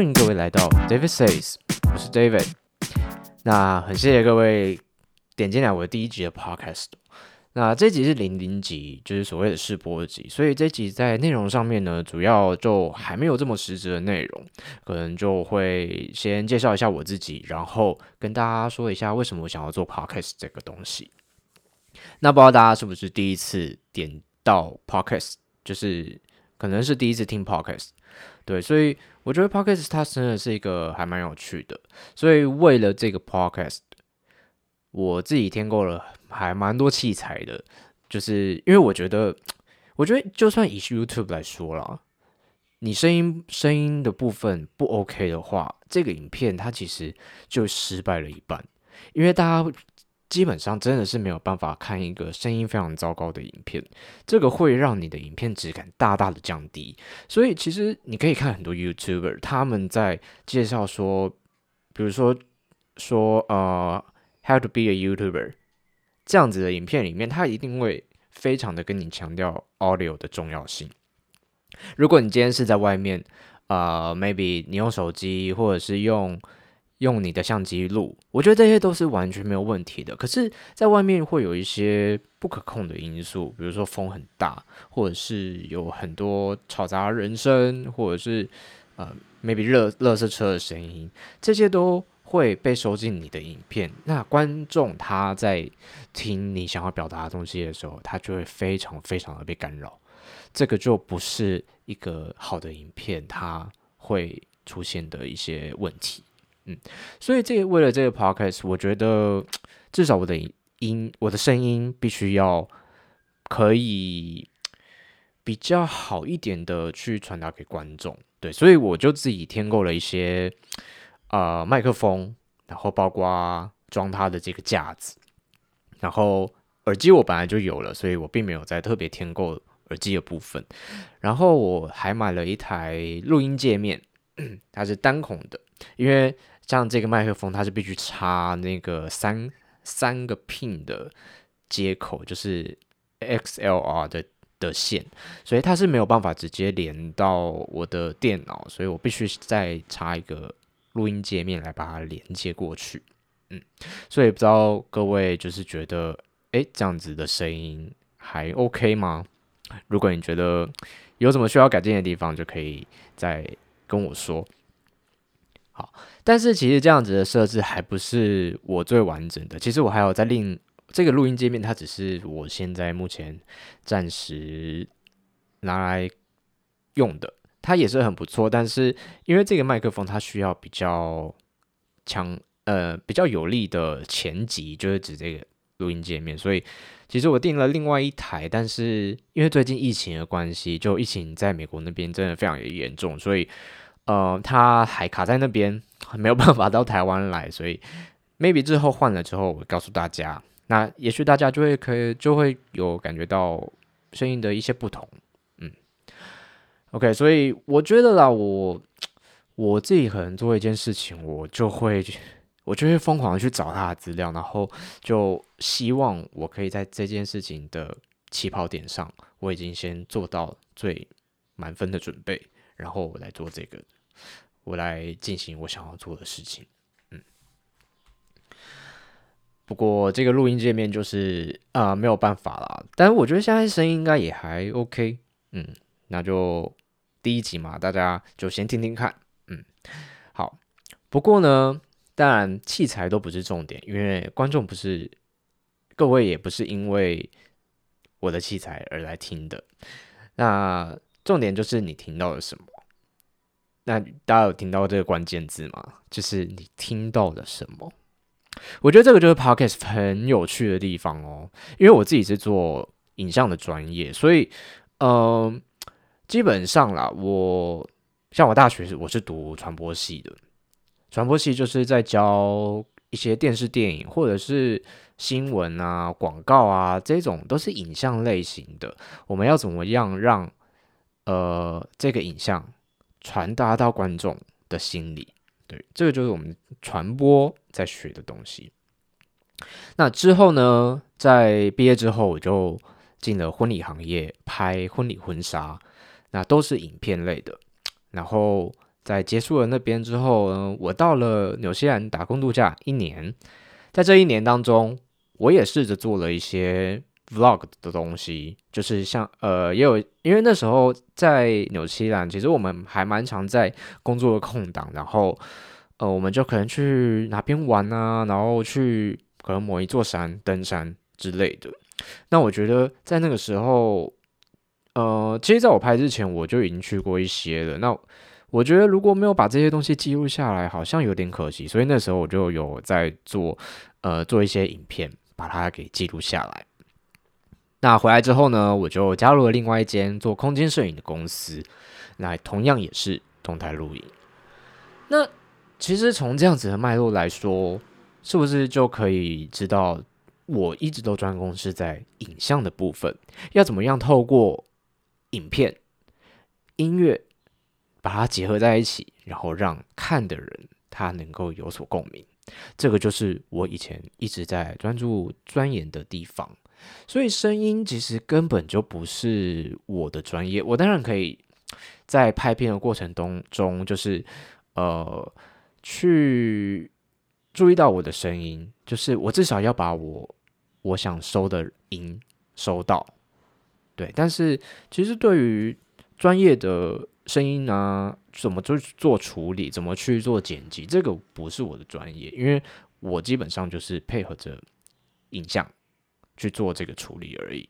欢迎各位来到 David Says，我是 David。那很谢谢各位点进来我的第一集的 Podcast。那这集是零零集，就是所谓的试播集，所以这集在内容上面呢，主要就还没有这么实质的内容，可能就会先介绍一下我自己，然后跟大家说一下为什么我想要做 Podcast 这个东西。那不知道大家是不是第一次点到 Podcast，就是可能是第一次听 Podcast，对，所以我觉得 Podcast 它真的是一个还蛮有趣的，所以为了这个 Podcast，我自己添购了。还蛮多器材的，就是因为我觉得，我觉得就算以 YouTube 来说啦，你声音声音的部分不 OK 的话，这个影片它其实就失败了一半，因为大家基本上真的是没有办法看一个声音非常糟糕的影片，这个会让你的影片质感大大的降低。所以其实你可以看很多 YouTuber 他们在介绍说，比如说说呃，How to be a YouTuber。这样子的影片里面，它一定会非常的跟你强调 audio 的重要性。如果你今天是在外面，呃，maybe 你用手机或者是用用你的相机录，我觉得这些都是完全没有问题的。可是，在外面会有一些不可控的因素，比如说风很大，或者是有很多嘈杂人声，或者是呃，maybe 热垃圾车的声音，这些都。会被收进你的影片，那观众他在听你想要表达的东西的时候，他就会非常非常的被干扰，这个就不是一个好的影片，它会出现的一些问题。嗯，所以这个为了这个 podcast，我觉得至少我的音，我的声音必须要可以比较好一点的去传达给观众。对，所以我就自己添购了一些。呃，麦克风，然后包括装它的这个架子，然后耳机我本来就有了，所以我并没有再特别添购耳机的部分。然后我还买了一台录音界面，它是单孔的，因为像这个麦克风它是必须插那个三三个 pin 的接口，就是 XLR 的的线，所以它是没有办法直接连到我的电脑，所以我必须再插一个。录音界面来把它连接过去，嗯，所以不知道各位就是觉得，诶，这样子的声音还 OK 吗？如果你觉得有什么需要改进的地方，就可以再跟我说。好，但是其实这样子的设置还不是我最完整的，其实我还有在另这个录音界面，它只是我现在目前暂时拿来用的。它也是很不错，但是因为这个麦克风它需要比较强，呃，比较有力的前级，就是指这个录音界面，所以其实我订了另外一台，但是因为最近疫情的关系，就疫情在美国那边真的非常严重，所以呃，他还卡在那边，没有办法到台湾来，所以 maybe 之后换了之后，我告诉大家，那也许大家就会可以就会有感觉到声音的一些不同。嗯 OK，所以我觉得啦，我我自己可能做一件事情，我就会我就会疯狂的去找他的资料，然后就希望我可以在这件事情的起跑点上，我已经先做到最满分的准备，然后我来做这个，我来进行我想要做的事情。嗯，不过这个录音界面就是啊、没有办法啦，但是我觉得现在声音应该也还 OK，嗯，那就。第一集嘛，大家就先听听看，嗯，好。不过呢，当然器材都不是重点，因为观众不是各位，也不是因为我的器材而来听的。那重点就是你听到了什么？那大家有听到这个关键字吗？就是你听到了什么？我觉得这个就是 Podcast 很有趣的地方哦，因为我自己是做影像的专业，所以，嗯、呃。基本上啦，我像我大学是我是读传播系的，传播系就是在教一些电视、电影或者是新闻啊、广告啊这种都是影像类型的。我们要怎么样让呃这个影像传达到观众的心里？对，这个就是我们传播在学的东西。那之后呢，在毕业之后，我就进了婚礼行业，拍婚礼婚纱。那都是影片类的，然后在结束了那边之后呢，我到了纽西兰打工度假一年，在这一年当中，我也试着做了一些 vlog 的东西，就是像呃，也有因为那时候在纽西兰，其实我们还蛮常在工作的空档，然后呃，我们就可能去哪边玩啊，然后去可能某一座山登山之类的。那我觉得在那个时候，呃，其实在我拍之前，我就已经去过一些了。那我觉得如果没有把这些东西记录下来，好像有点可惜。所以那时候我就有在做，呃，做一些影片，把它给记录下来。那回来之后呢，我就加入了另外一间做空间摄影的公司，那同样也是动态录影。那其实从这样子的脉络来说，是不是就可以知道我一直都专攻是在影像的部分，要怎么样透过影片、音乐。把它结合在一起，然后让看的人他能够有所共鸣，这个就是我以前一直在专注钻研的地方。所以声音其实根本就不是我的专业，我当然可以在拍片的过程当中，就是呃去注意到我的声音，就是我至少要把我我想收的音收到。对，但是其实对于专业的。声音啊，怎么去做处理，怎么去做剪辑，这个不是我的专业，因为我基本上就是配合着影像去做这个处理而已。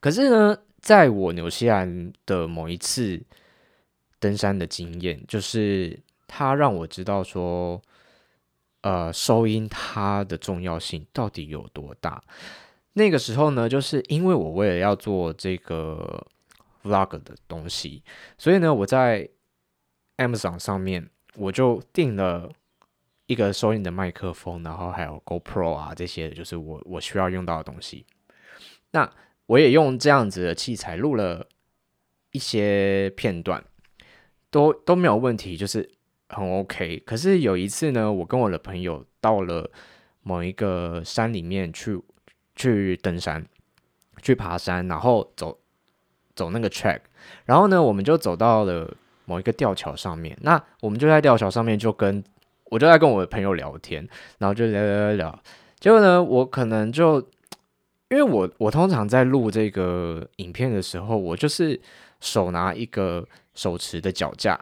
可是呢，在我纽西兰的某一次登山的经验，就是它让我知道说，呃，收音它的重要性到底有多大。那个时候呢，就是因为我为了要做这个。Vlog 的东西，所以呢，我在 Amazon 上面我就订了一个收音的麦克风，然后还有 GoPro 啊这些，就是我我需要用到的东西。那我也用这样子的器材录了一些片段，都都没有问题，就是很 OK。可是有一次呢，我跟我的朋友到了某一个山里面去去登山，去爬山，然后走。走那个 track，然后呢，我们就走到了某一个吊桥上面。那我们就在吊桥上面，就跟我就在跟我的朋友聊天，然后就聊聊聊。结果呢，我可能就因为我我通常在录这个影片的时候，我就是手拿一个手持的脚架，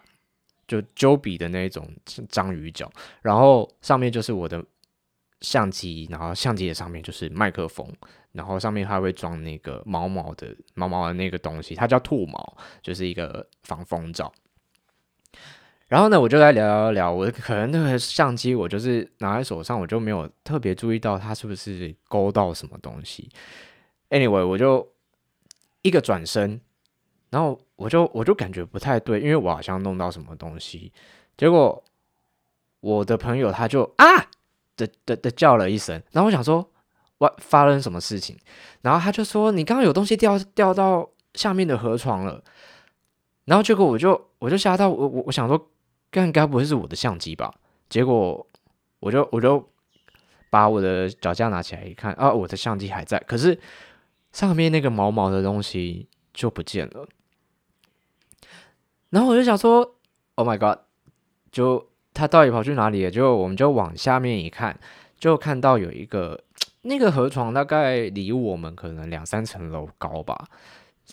就 j o b 的那种章鱼脚，然后上面就是我的相机，然后相机的上面就是麦克风。然后上面还会装那个毛毛的毛毛的那个东西，它叫兔毛，就是一个防风罩。然后呢，我就来聊聊聊，我可能那个相机我就是拿在手上，我就没有特别注意到它是不是勾到什么东西。Anyway，我就一个转身，然后我就我就感觉不太对，因为我好像弄到什么东西。结果我的朋友他就啊的的的叫了一声，然后我想说。我发生什么事情？然后他就说：“你刚刚有东西掉掉到下面的河床了。”然后结果我就我就吓到我我我想说，该该不会是我的相机吧？结果我就我就把我的脚架拿起来一看，啊，我的相机还在，可是上面那个毛毛的东西就不见了。然后我就想说：“Oh my god！” 就他到底跑去哪里了？就我们就往下面一看，就看到有一个。那个河床大概离我们可能两三层楼高吧，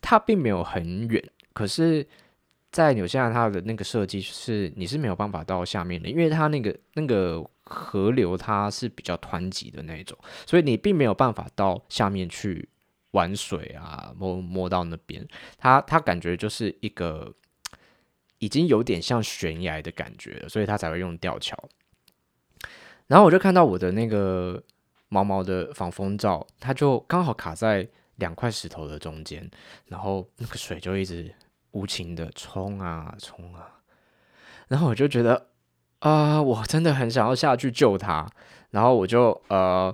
它并没有很远。可是，在纽西兰它的那个设计是你是没有办法到下面的，因为它那个那个河流它是比较湍急的那种，所以你并没有办法到下面去玩水啊，摸摸到那边。它它感觉就是一个已经有点像悬崖的感觉了，所以它才会用吊桥。然后我就看到我的那个。毛毛的防风罩，它就刚好卡在两块石头的中间，然后那个水就一直无情的冲啊冲啊，然后我就觉得啊、我真的很想要下去救他，然后我就呃，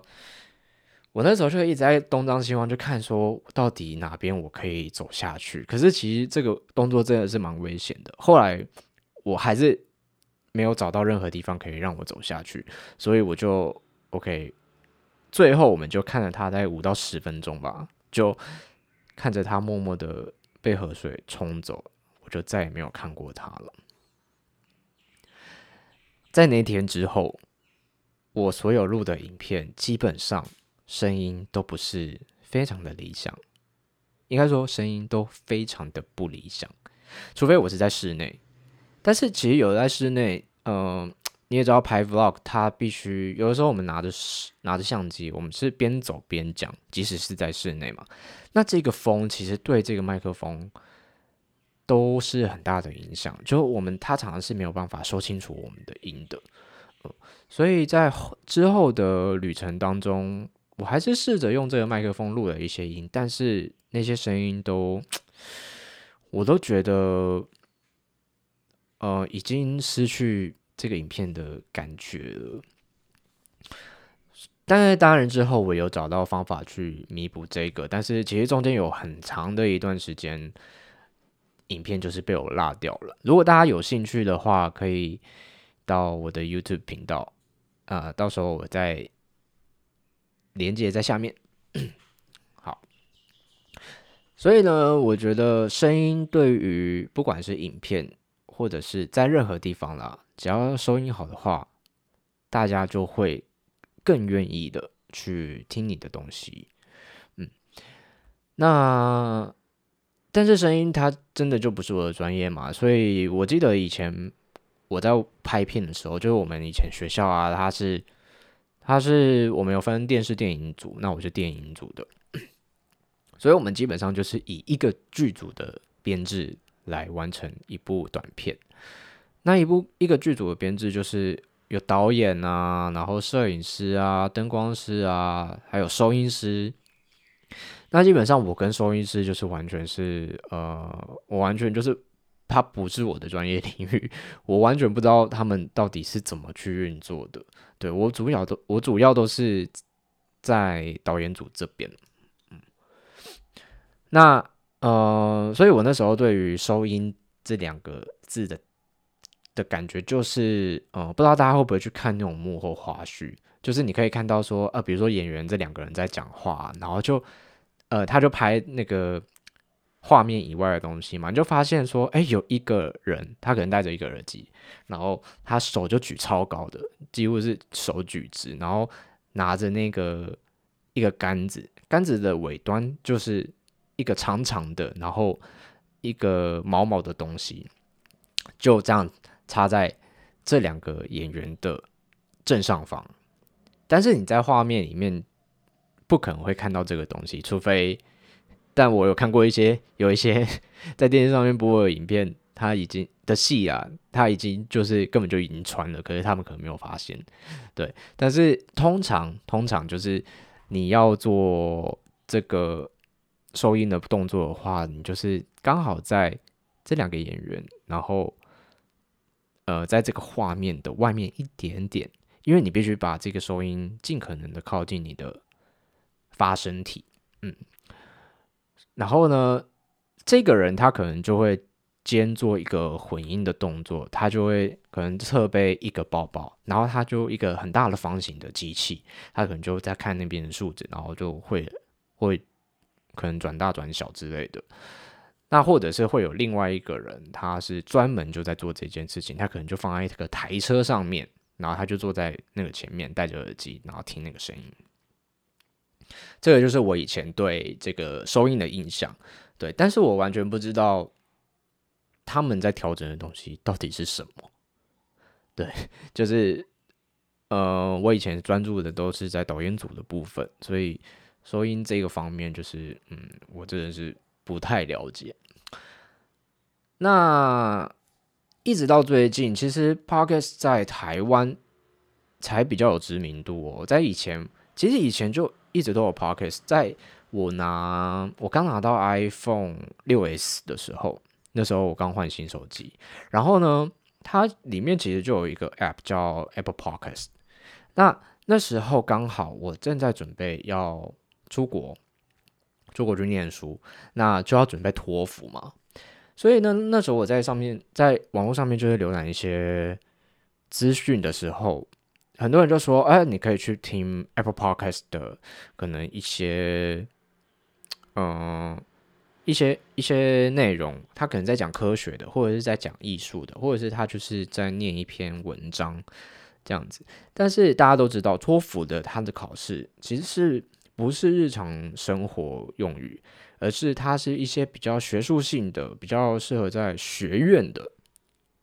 我那时候就一直在东张西望，就看说到底哪边我可以走下去。可是其实这个动作真的是蛮危险的，后来我还是没有找到任何地方可以让我走下去，所以我就 OK。最后，我们就看着他大概五到十分钟吧，就看着他默默的被河水冲走我就再也没有看过它了。在那天之后我所有录的影片基本上声音都不是非常的理想应该说声音都非常的不理想。除非我是在室内但是其实有在室内嗯你也知道拍 vlog，它必须有的时候我们拿着拿着相机，我们是边走边讲，即使是在室内嘛。那这个风其实对这个麦克风都是很大的影响，就我们它常常是没有办法说清楚我们的音的。所以在之后的旅程当中，我还是试着用这个麦克风录了一些音，但是那些声音都，我都觉得，呃，已经失去这个影片的感觉了。但是当然之后我有找到方法去弥补这个，但是其实中间有很长的一段时间，影片就是被我落掉了。如果大家有兴趣的话，可以。到我的 YouTube 频道，啊、呃，到时候我再连接在下面。好，所以呢，我觉得声音对于不管是影片或者是在任何地方啦，只要收音好的话，大家就会更愿意的去听你的东西。嗯，那但是声音它真的就不是我的专业嘛，所以我记得以前。我在拍片的时候，就是我们以前学校啊，它是，它是我们有分电视电影组，那我是电影组的，所以我们基本上就是以一个剧组的编制来完成一部短片。那一部一个剧组的编制就是有导演啊，然后摄影师啊，灯光师啊，还有收音师。那基本上我跟收音师就是完全是，呃，我完全就是。他不是我的专业领域，我完全不知道他们到底是怎么去运作的。对，我主要都我主要都是在导演组这边。嗯，那呃，所以我那时候对于收音这两个字的的感觉就是，呃，不知道大家会不会去看那种幕后花絮，就是你可以看到说，呃，比如说演员这两个人在讲话，然后就呃，他就拍那个。画面以外的东西嘛，你就发现说，哎、有一个人，他可能戴着一个耳机，然后他手就举超高的，几乎是手举直，然后拿着那个一个杆子，杆子的尾端就是一个长长的，然后一个毛毛的东西，就这样插在这两个演员的正上方。但是你在画面里面不可能会看到这个东西，除非。但我有看过一些，有一些 在电视上面播的影片，他已经的戏啊，他已经就是根本就已经穿了，可是他们可能没有发现，对。但是通常通常就是你要做这个收音的动作的话，你就是刚好在这两个演员，然后呃，在这个画面的外面一点点，因为你必须把这个收音尽可能的靠近你的发声体，嗯。然后呢，这个人他可能就会兼做一个混音的动作，他就会可能侧背一个包包，然后他就一个很大的方形的机器，他可能就在看那边的数字，然后就会会可能转大转小之类的。那或者是会有另外一个人，他是专门就在做这件事情，他可能就放在这个台车上面，然后他就坐在那个前面，戴着耳机，然后听那个声音。这个就是我以前对这个收音的印象，对，但是我完全不知道他们在调整的东西到底是什么，对，就是，呃，我以前专注的都是在导演组的部分，所以收音这个方面就是，嗯，我真的是不太了解。那一直到最近，其实 Podcast 在台湾才比较有知名度哦，在以前，其实以前就。一直都有 Podcast，在我拿我刚拿到 iPhone 六 S 的时候，那时候我刚换新手机，然后呢，它里面其实就有一个 App 叫 Apple Podcast。那那时候刚好我正在准备要出国，出国去念书，那就要准备托福嘛，所以呢，那时候我在上面，在网络上面就是浏览一些资讯的时候。很多人就说：“哎，你可以去听 Apple Podcast 的，可能一些，嗯，一些一些内容，他可能在讲科学的，或者是在讲艺术的，或者是他就是在念一篇文章这样子。但是大家都知道，托福的它的考试其实是不是日常生活用语，而是它是一些比较学术性的，比较适合在学院的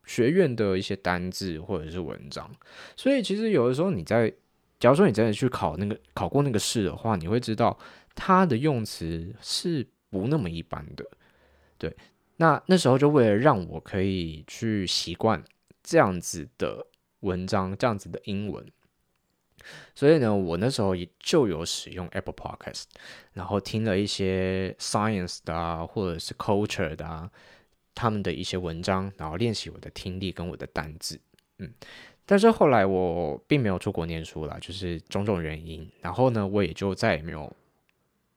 学院的一些单字或者是文章。所以其实有的时候你在，假如说你真的去考那个考过那个试的话，你会知道它的用词是。不那么一般的，对，那那时候就为了让我可以去习惯这样子的文章，这样子的英文，所以呢，我那时候也就有使用 Apple Podcast，然后听了一些 Science 的啊，或者是 Culture 的啊，他们的一些文章，然后练习我的听力跟我的单字，嗯，但是后来我并没有出国念书了，就是种种原因，然后呢，我也就再也没有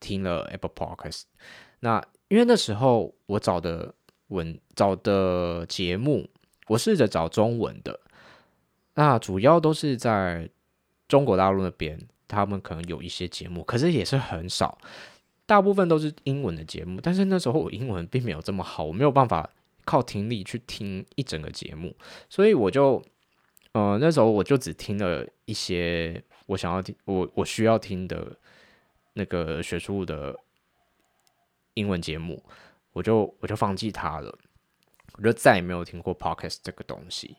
听了 Apple Podcast。那因为那时候我找的文找的节目，我试着找中文的，那主要都是在中国大陆那边，他们可能有一些节目，可是也是很少，大部分都是英文的节目。但是那时候我英文并没有这么好，我没有办法靠听力去听一整个节目，所以我就，呃，那时候我就只听了一些我想要听，我我需要听的那个学术的。英文节目，我就我就放弃它了，我就再也没有听过 podcast 这个东西。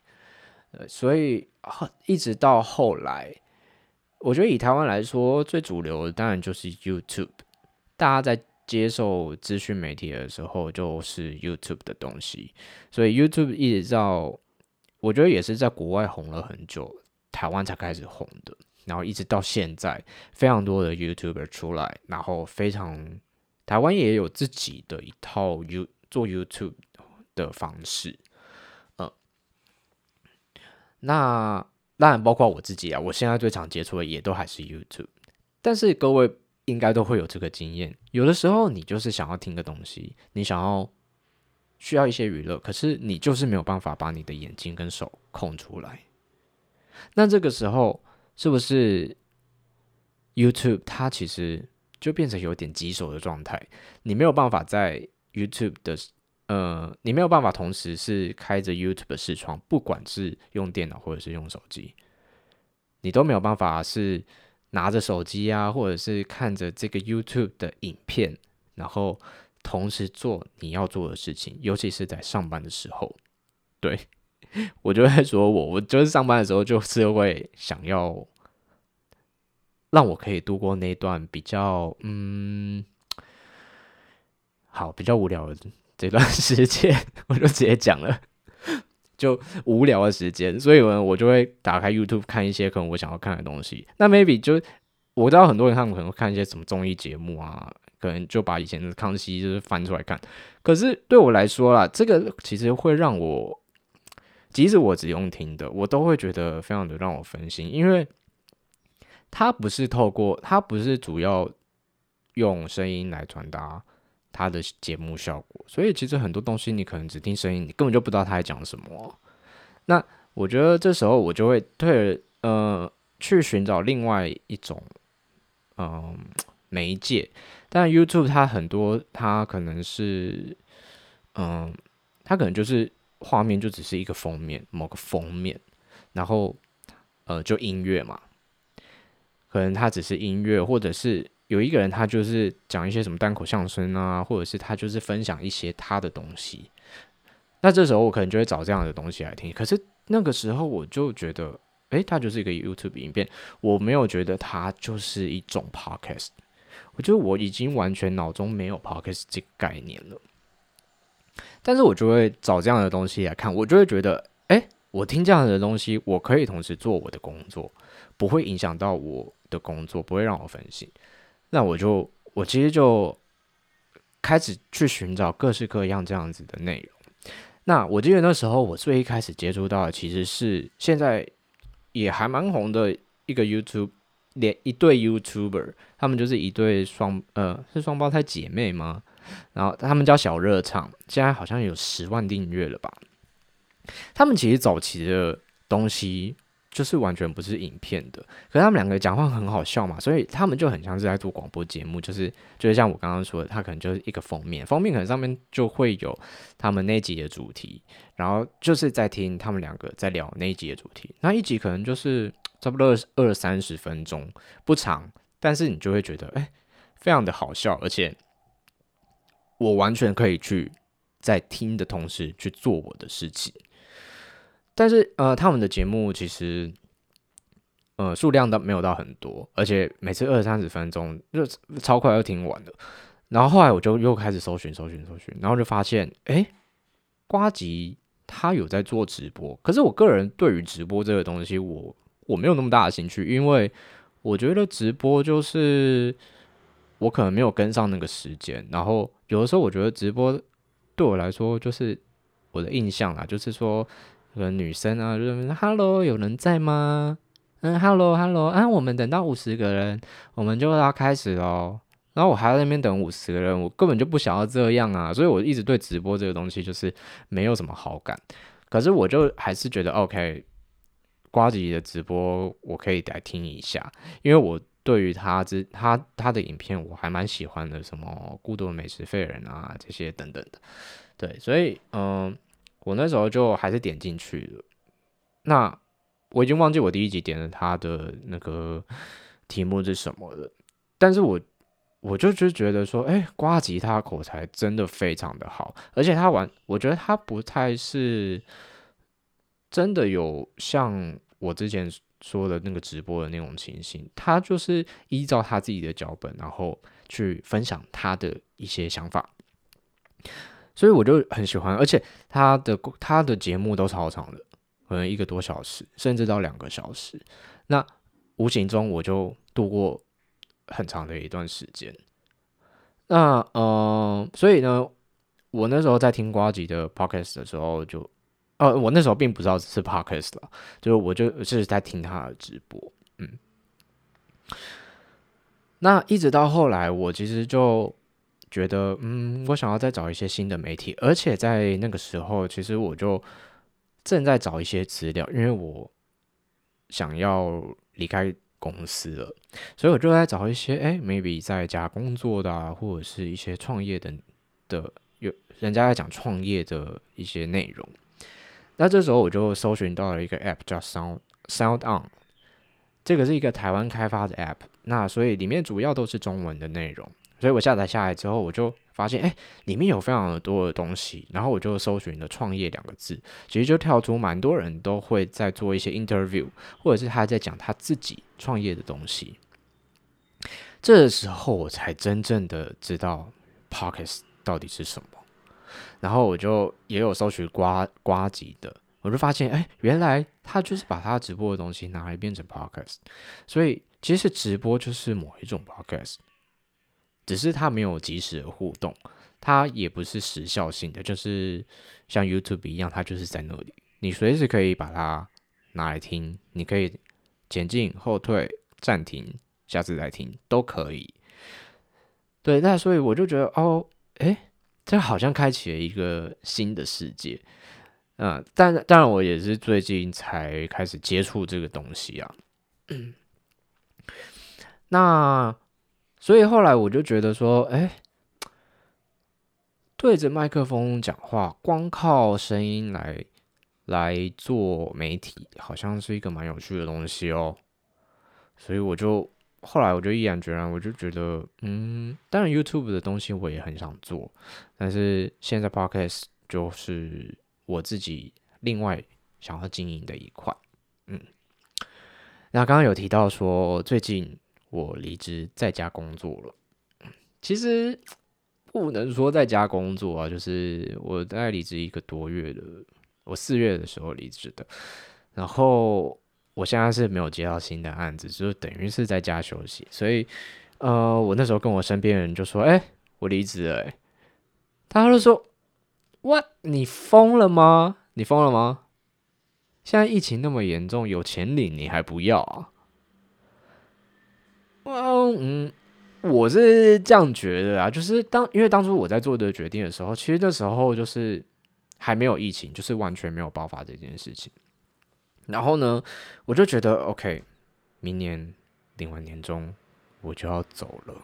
呃，所以一直到后来，我觉得以台湾来说，最主流的当然就是 YouTube。大家在接受资讯媒体的时候，就是 YouTube 的东西。所以 YouTube 一直到，我觉得也是在国外红了很久，台湾才开始红的。然后一直到现在，非常多的 YouTuber 出来，然后非常。台湾也有自己的一套 You 做 YouTube 的方式，嗯，那当然包括我自己啊，我现在最常接触的也都还是 YouTube。但是各位应该都会有这个经验，有的时候你就是想要听个东西，你想要需要一些娱乐，可是你就是没有办法把你的眼睛跟手空出来。那这个时候是不是 YouTube 它其实？就变成有点棘手的状态，你没有办法在 YouTube 的，呃，你没有办法同时是开着 YouTube 的视窗，不管是用电脑或者是用手机，你都没有办法是拿着手机啊，或者是看着这个 YouTube 的影片，然后同时做你要做的事情，尤其是在上班的时候。对，我就会说我，我就是上班的时候就是会想要。让我可以度过那段比较嗯，好，比较无聊的 这段时间，我就直接讲了，就无聊的时间，所以呢，我就会打开 YouTube 看一些可能我想要看的东西。那 maybe 就我知道很多人他们可能会看一些什么综艺节目啊，可能就把以前的康熙就是翻出来看。可是对我来说啦，这个其实会让我，即使我只用听的，我都会觉得非常的让我分心，因为。它不是透过，它不是主要用声音来传达它的节目效果，所以其实很多东西你可能只听声音，你根本就不知道他在讲什么。那我觉得这时候我就会退，呃，去寻找另外一种，嗯、媒介。但 YouTube 它很多，它可能是，嗯、它可能就是画面就只是一个封面，某个封面，然后呃，就音乐嘛。可能它只是音乐，或者是有一个人，他就是讲一些什么单口相声啊，或者是他就是分享一些他的东西。那这时候我可能就会找这样的东西来听。可是那个时候我就觉得，诶，它就是一个 YouTube 影片，我没有觉得它就是一种 Podcast。我觉得我已经完全脑中没有 Podcast 这个概念了。但是我就会找这样的东西来看，我就会觉得，诶，我听这样的东西，我可以同时做我的工作，不会影响到我。的工作不会让我分心，那我就我其实就开始去寻找各式各样这样子的内容。那我记得那时候我最一开始接触到的其实是现在也还蛮红的一个 YouTube，连一对 YouTuber，他们就是一对双呃是双胞胎姐妹吗？然后他们叫小热唱，现在好像有十万订阅了吧？他们其实早期的东西。就是完全不是影片的，可是他们两个讲话很好笑嘛，所以他们就很像是在做广播节目，就是就是像我刚刚说的，他可能就是一个封面，封面可能上面就会有他们那集的主题，然后就是在听他们两个在聊那一集的主题，那一集可能就是差不多二三十分钟，不长，但是你就会觉得哎、非常的好笑，而且我完全可以去在听的同时去做我的事情。但是呃，他们的节目其实呃数量都没有到很多，而且每次二三十分钟就超快就听完了。然后后来我就又开始搜寻搜寻搜寻，然后就发现哎，瓜吉他有在做直播。可是我个人对于直播这个东西我，我我没有那么大的兴趣，因为我觉得直播就是我可能没有跟上那个时间。然后有的时候我觉得直播对我来说就是我的印象啊，就是说。有女生啊，就是 “hello”，有人在吗？嗯，“hello”，“hello”，啊，我们等到五十个人，我们就要开始喽。然后我还在那边等五十个人，我根本就不想要这样啊，所以我一直对直播这个东西就是没有什么好感。可是我就还是觉得，OK，瓜吉的直播我可以来听一下，因为我对于他之他他的影片我还蛮喜欢的，什么《孤独的美食废人》啊这些等等的，对，所以嗯。我那时候就还是点进去了，那我已经忘记我第一集点了他的那个题目是什么了，但是我我就就觉得说，哎、欸，呱吉他口才真的非常的好，而且他玩，我觉得他不太是真的有像我之前说的那个直播的那种情形，他就是依照他自己的脚本，然后去分享他的一些想法。所以我就很喜欢，而且他的他的节目都超长的，可能一个多小时，甚至到两个小时。那无形中我就度过很长的一段时间。那呃，所以呢，我那时候在听呱吉的 podcast 的时候就，就呃，我那时候并不知道是 podcast 了，就我就是在听他的直播，嗯。那一直到后来，我其实就。觉得嗯，我想要再找一些新的媒体，而且在那个时候，其实我就正在找一些资料，因为我想要离开公司了，所以我就在找一些哎，maybe 在家工作的啊，或者是一些创业的的有人家在讲创业的一些内容。那这时候我就搜寻到了一个 app 叫 Sound Sound On，这个是一个台湾开发的 app，那所以里面主要都是中文的内容。所以我下载下来之后，我就发现，哎，里面有非常多的东西。然后我就搜寻了“创业”两个字，其实就跳出蛮多人都会在做一些 interview，或者是他在讲他自己创业的东西。这时候我才真正的知道 Podcast 到底是什么。然后我就也有搜寻瓜瓜吉的，我就发现，哎，原来他就是把他直播的东西拿来变成 Podcast。所以其实直播就是某一种 Podcast。只是它没有及时的互动，它也不是时效性的，就是像 YouTube 一样，它就是在那里，你随时可以把它拿来听，你可以前进、后退、暂停，下次再听都可以。对，那所以我就觉得，哦，诶，这好像开启了一个新的世界。嗯，但当然，我也是最近才开始接触这个东西啊。那。所以后来我就觉得说，哎，对着麦克风讲话，光靠声音来来做媒体，好像是一个蛮有趣的东西哦。所以我就后来我就毅然决然，我就觉得，嗯，当然 YouTube 的东西我也很想做，但是现在 Podcast 就是我自己另外想要经营的一块。嗯，那刚刚有提到说最近。我离职在家工作了，其实不能说在家工作啊，就是我大概离职一个多月的，我四月的时候离职的，然后我现在是没有接到新的案子，就等于是在家休息，所以呃，我那时候跟我身边人就说，哎，我离职了，哎，他就说，What？你疯了吗？你疯了吗？现在疫情那么严重，有钱领你还不要啊？嗯，我是这样觉得啊，就是当因为当初我在做的决定的时候，其实那时候就是还没有疫情，就是完全没有爆发这件事情。然后呢，我就觉得 OK，明年领完年终我就要走了。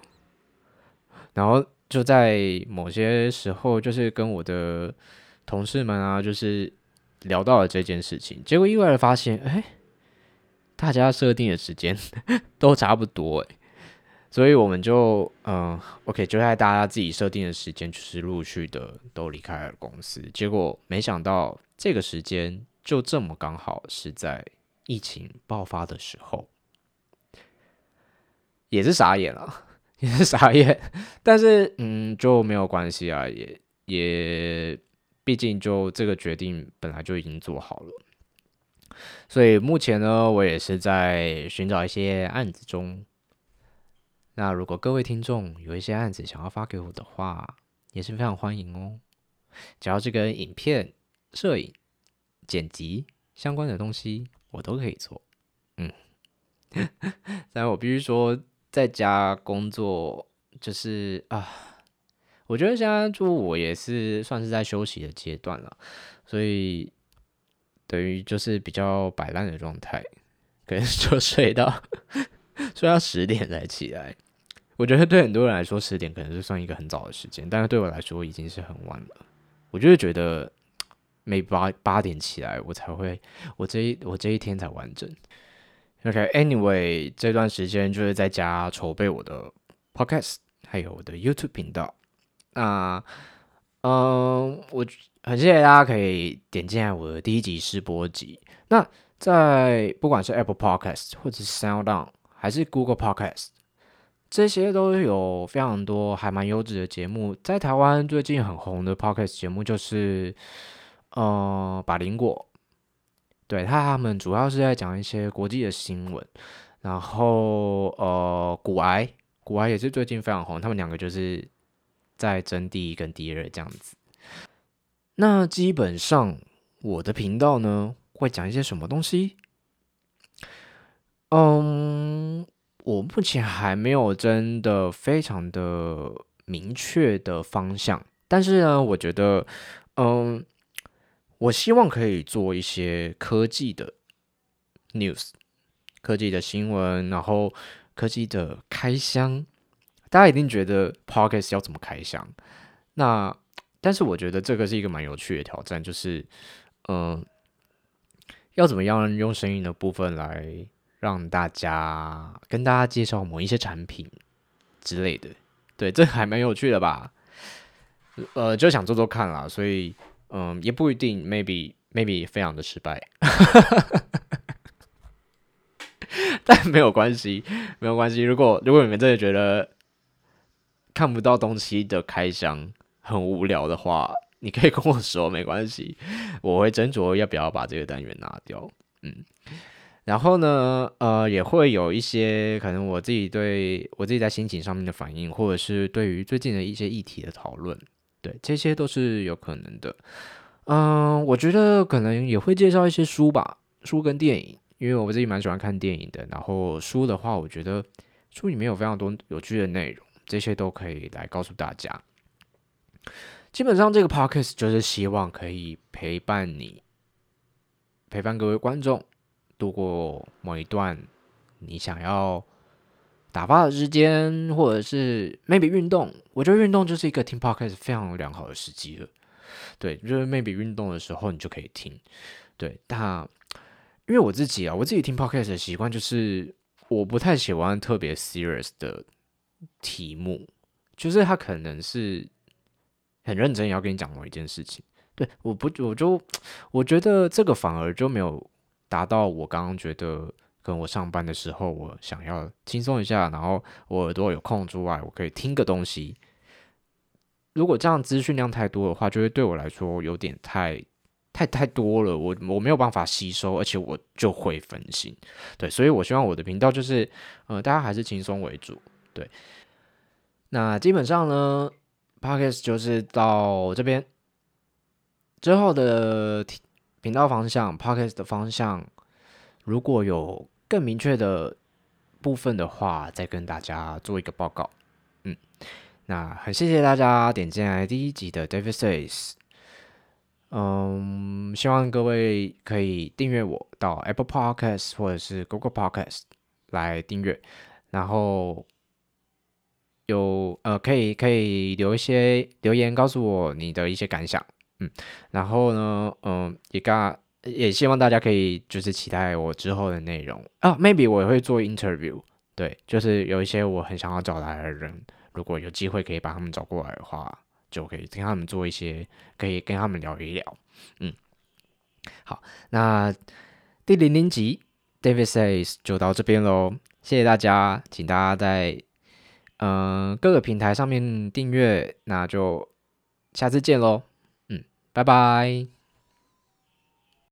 然后就在某些时候，就是跟我的同事们啊，就是聊到了这件事情，结果意外的发现，哎，大家设定的时间 都差不多。所以我们就嗯，OK，就在大家自己设定的时间，就是陆续的都离开了公司。结果没想到这个时间就这么刚好是在疫情爆发的时候，也是傻眼了，也是傻眼。但是嗯，就没有关系啊，也也毕竟就这个决定本来就已经做好了。所以目前呢，我也是在寻找一些案子中。那如果各位听众有一些案子想要发给我的话，也是非常欢迎哦。只要是跟影片、摄影、剪辑相关的东西，我都可以做。嗯，但我必须说，在家工作就是啊，我觉得现在就我也是算是在休息的阶段了，所以等于就是比较摆烂的状态，可能就睡到。睡到十点才起来，我觉得对很多人来说十点可能是算一个很早的时间，但是对我来说已经是很晚了。我就是觉得每八八点起来，我才会我这一我这一天才完整。OK，Anyway，这段时间就是在家筹备我的 Podcast，还有我的 YouTube 频道。那嗯，我很谢谢大家可以点进来我的第一集试播集。那在不管是 Apple Podcast 或者是 SoundOn 还是 Google Podcast，这些都有非常多还蛮优质的节目。在台湾最近很红的 Podcast 节目就是，呃，把林果，对，他们主要是在讲一些国际的新闻。然后，呃，古癌，古癌也是最近非常红，他们两个就是在争第一跟第二这样子。那基本上我的频道呢，会讲一些什么东西？嗯，我目前还没有真的非常的明确的方向，但是呢，我觉得，嗯，我希望可以做一些科技的 news，科技的新闻，然后科技的开箱。大家一定觉得 podcast 要怎么开箱？那，但是我觉得这个是一个蛮有趣的挑战，就是，嗯，要怎么样用声音的部分来。让大家跟大家介绍某一些产品之类的，对，这还蛮有趣的吧？呃，就想做做看啦，所以嗯，也不一定，maybe maybe 非常的失败，但没有关系，没有关系。如果如果你们真的觉得看不到东西的开箱很无聊的话，你可以跟我说，没关系，我会斟酌要不要把这个单元拿掉，嗯。然后呢，呃，也会有一些可能我自己对我自己在心情上面的反应，或者是对于最近的一些议题的讨论，对，这些都是有可能的。嗯、我觉得可能也会介绍一些书吧，书跟电影，因为我自己蛮喜欢看电影的。然后书的话，我觉得书里面有非常多有趣的内容，这些都可以来告诉大家。基本上这个 podcast 就是希望可以陪伴你，陪伴各位观众。度过某一段你想要打发的时间，或者是 maybe 运动，我觉得运动就是一个听 podcast 非常良好的时机了。对，就是 maybe 运动的时候你就可以听。对，但因为我自己啊，我自己听 podcast 的习惯就是我不太喜欢特别 serious 的题目，就是它可能是很认真要跟你讲某一件事情。对，我不，我就我觉得这个反而就没有。达到我刚刚觉得，跟我上班的时候，我想要轻松一下，然后我耳朵有空之外，我可以听个东西。如果这样资讯量太多的话，就会对我来说有点太太太多了，我我没有办法吸收，而且我就会分心。对，所以我希望我的频道就是，呃，大家还是轻松为主。对，那基本上呢，Podcast 就是到这边之后的。频道方向，Podcast 的方向，如果有更明确的部分的话，再跟大家做一个报告。嗯，那很谢谢大家点进来第一集的 David Says。嗯，希望各位可以订阅我到 Apple Podcast 或者是 Google Podcast 来订阅，然后有呃可以可以留一些留言告诉我你的一些感想，嗯，然后呢，嗯，也刚也希望大家可以就是期待我之后的内容啊，maybe 我也会做 interview，对，就是有一些我很想要找来的人，如果有机会可以把他们找过来的话。就可以跟他们做一些，可以跟他们聊一聊，嗯，好，那第零零集 David Says 就到这边喽，谢谢大家，请大家在嗯、各个平台上面订阅，那就下次见喽，嗯，拜拜。